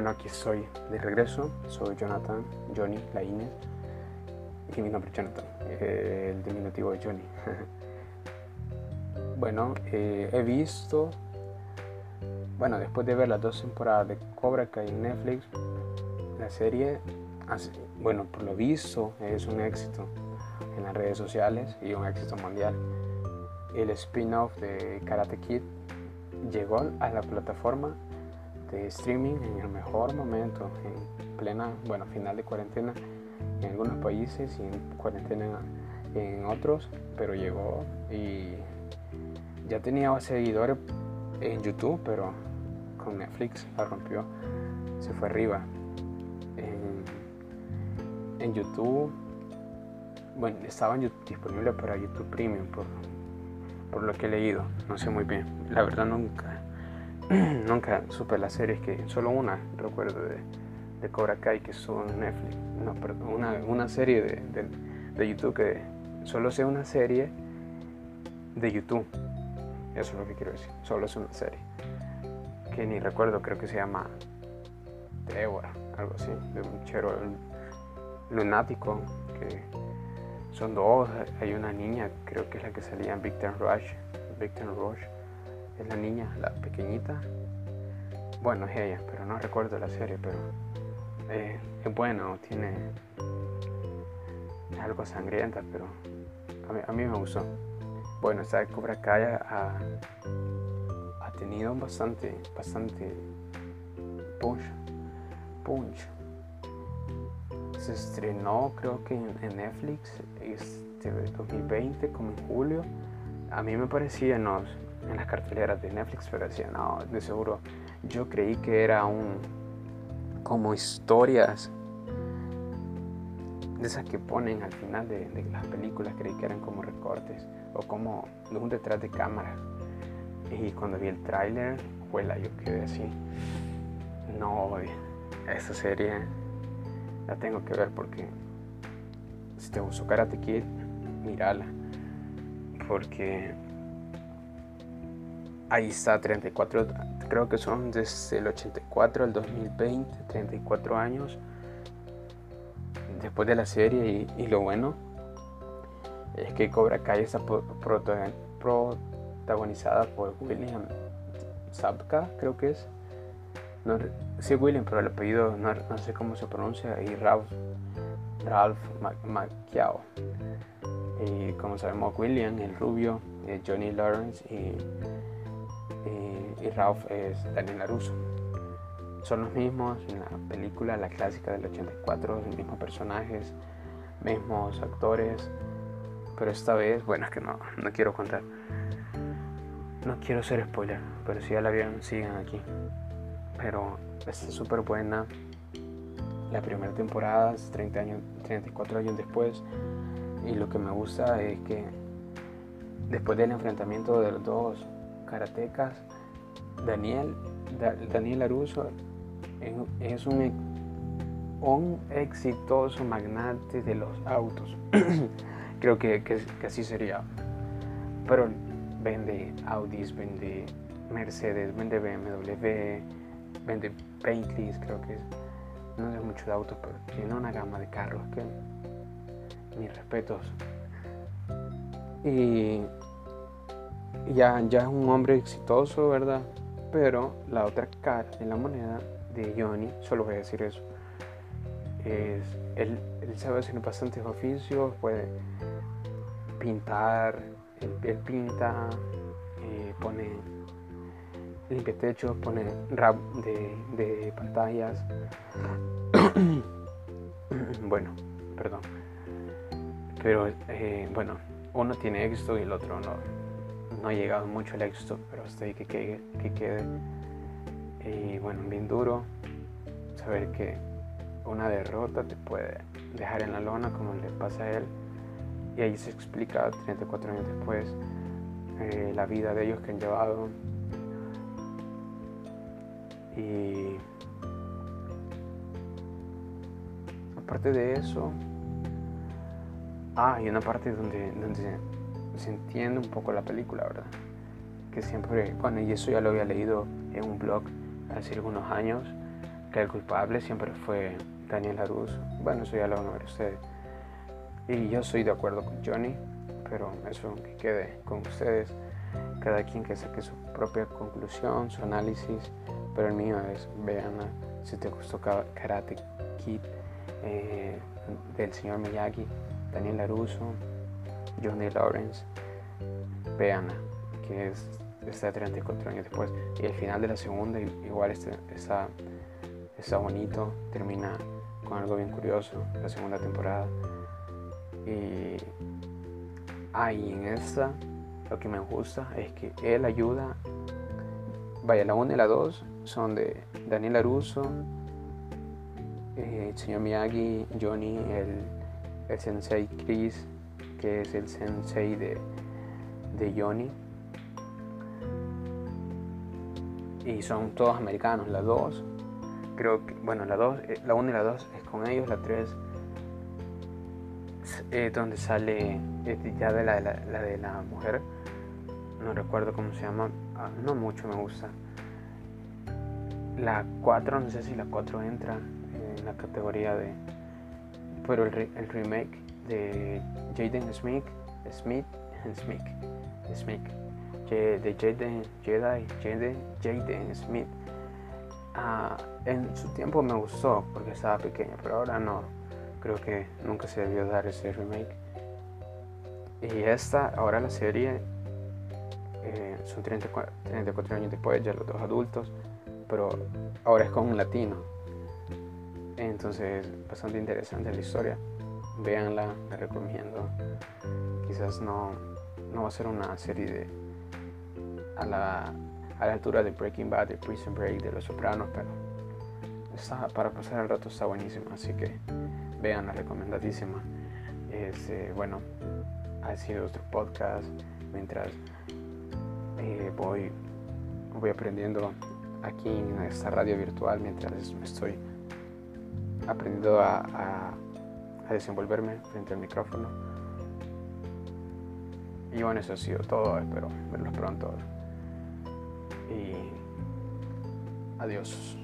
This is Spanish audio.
Bueno, aquí estoy de regreso. Soy Jonathan, Johnny, la Inés. Y mi nombre es Jonathan, eh, el diminutivo de Johnny. bueno, eh, he visto, bueno, después de ver las dos temporadas de Cobra Kai en Netflix, la serie, bueno, por lo visto, es un éxito en las redes sociales y un éxito mundial. El spin-off de Karate Kid llegó a la plataforma de streaming en el mejor momento, en plena, bueno, final de cuarentena en algunos países y en cuarentena en otros, pero llegó y ya tenía seguidores en YouTube, pero con Netflix la rompió, se fue arriba. En, YouTube, bueno, estaba disponible para YouTube Premium por lo que he leído, no sé muy bien, la verdad nunca nunca supe las series que solo una recuerdo de, de Cobra Kai que son Netflix. No perdón una, una serie de, de, YouTube que solo sea una serie de YouTube. Eso es lo que quiero decir solo es una serie. Que ni recuerdo creo que se llama Débora algo así de un chero lunático que son dos hay una niña creo que es la que salía en Victor Rush Victor Rush es la niña, la pequeñita. Bueno, es ella, pero no recuerdo la serie, pero eh, es bueno, tiene algo sangrienta, pero a mí, me gustó. Bueno, esta Cobra Kai ha, ha tenido bastante, bastante punch, punch. Se estrenó creo que en, Netflix este 2020, como en julio. A mí me parecía, no, en las carteleras de Netflix, pero decía, no, de seguro. Yo creí que era un. como historias de esas que ponen al final de, las películas, creí que eran como recortes o como un detrás de cámara. Y cuando vi el tráiler, yo quedé así. No, esta serie la tengo que ver porque si te gustó Karate Kid, mírala. Porque ahí está, 34, creo que son desde el 84 al 2020, 34 años después de la serie y, lo bueno es que Cobra Kai está protagonizada por William Zabka, creo que es. No, sí, William, pero el apellido no, sé cómo se pronuncia, y Ralph, Ralph Macchiao. Y como sabemos, William, el rubio, eh, Johnny Lawrence y y, Ralph es Daniel LaRusso. Son los mismos en la película, la clásica del 84, los mismos personajes, mismos actores, pero esta vez, bueno, que no, no quiero contar. No quiero ser spoiler, pero si ya la vieron, sigan aquí. Pero está súper buena. La primera temporada es 30 años, 34 años después. Y lo que me gusta es que después del enfrentamiento de los dos karatecas, Daniel, Daniel Aruso es un, un exitoso magnate de los autos. Creo que, así sería. Pero vende Audis, vende Mercedes, vende BMW, vende Bentley, creo que es. No es mucho de autos, pero tiene una gama de carros que mis respetos. Y ya, ya es un hombre exitoso, ¿verdad? Pero la otra cara de la moneda de Johnny, solo voy a decir eso, es, él, él sabe hacer bastantes oficios, puede pintar, él, pinta, eh, pone limpia techos, pone rap de, pantallas. bueno, perdón. Pero eh, bueno, uno tiene éxito y el otro no no ha llegado mucho el éxito, pero ahí que quede, que quede. Y bueno, bien duro saber que una derrota te puede dejar en la lona como le pasa a él. Y ahí se explica 34 años después eh, la vida de ellos que han llevado. Y aparte de eso, ah, hay una parte donde, donde se entiende un poco la película, ¿verdad? Que siempre, bueno, y eso ya lo había leído en un blog hace algunos años, que el culpable siempre fue Daniel Laruso. Bueno, eso ya lo van a ver ustedes. Y yo soy de acuerdo con Johnny, pero eso que quede con ustedes. Cada quien que saque su propia conclusión, su análisis, pero el mío es, vean, si te gustó Karate Kid eh, del señor Miyagi, Daniel Laruso, Johnny Lawrence, vean que es, está 34 años después. Y el final de la segunda igual está, está, está bonito, termina con algo bien curioso, la segunda temporada. Y ahí en esta lo que me gusta es que él ayuda, vaya, la 1 y la 2 son de Daniel Aruso, eh, el señor Miyagi, Johnny, el, el sensei Chris, que es el sensei de, de Johnny. Y son todos americanos, la 2 creo que, bueno, la 2, eh, la 1 y la 2 es con ellos, la 3 es donde sale ya de la, la, de la mujer, no recuerdo cómo se llama, ah, no mucho me gusta. La 4, no sé si la 4 entra en la categoría de, pero el, el remake de Jaden Smith, Smith, Smith, Smith, de Jaden, Jedi, Jaden, Jaden Smith Ah, en su tiempo me gustó porque estaba pequeño, pero ahora no. Creo que nunca se debió dar ese remake. Y esta, ahora la serie, eh, son 34, 34 años después, ya los dos adultos, pero ahora es con un latino. Entonces, bastante interesante la historia. Véanla, la recomiendo. Quizás no, no va a ser una serie de a la a la altura de Breaking Bad, de Prison Break, de Los Sopranos, pero está, para pasar el rato está buenísima, así que vean la recomendadísima. Este, bueno, ha sido otro podcast mientras eh, voy, voy aprendiendo aquí en esta radio virtual, mientras estoy aprendiendo a, a desenvolverme frente al micrófono. Y bueno, eso ha sido todo. Espero verlos pronto y adiós.